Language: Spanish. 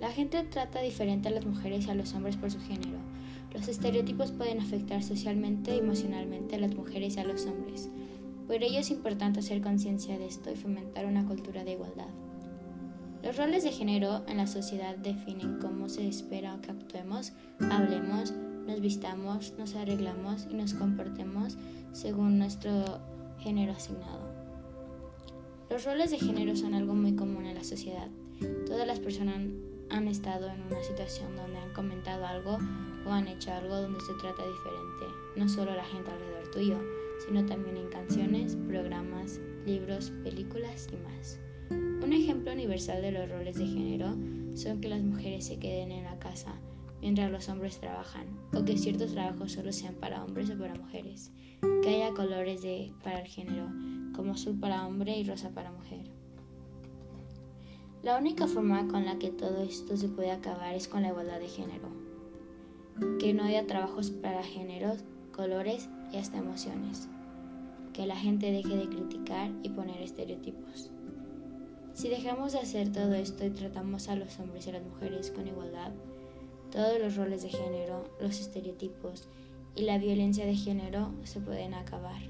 La gente trata diferente a las mujeres y a los hombres por su género. Los estereotipos pueden afectar socialmente y emocionalmente a las mujeres y a los hombres. Por ello es importante hacer conciencia de esto y fomentar una cultura de igualdad. Los roles de género en la sociedad definen cómo se espera que actuemos, hablemos, nos vistamos, nos arreglamos y nos comportemos según nuestro género asignado. Los roles de género son algo muy común en la sociedad. Todas las personas han estado en una situación donde han comentado algo o han hecho algo donde se trata diferente, no solo la gente alrededor tuyo, sino también en canciones, programas, libros, películas y más. Un ejemplo universal de los roles de género son que las mujeres se queden en la casa mientras los hombres trabajan, o que ciertos trabajos solo sean para hombres o para mujeres, que haya colores de, para el género, como azul para hombre y rosa para mujer. La única forma con la que todo esto se puede acabar es con la igualdad de género, que no haya trabajos para géneros, colores y hasta emociones, que la gente deje de criticar y poner estereotipos. Si dejamos de hacer todo esto y tratamos a los hombres y a las mujeres con igualdad, todos los roles de género, los estereotipos y la violencia de género se pueden acabar.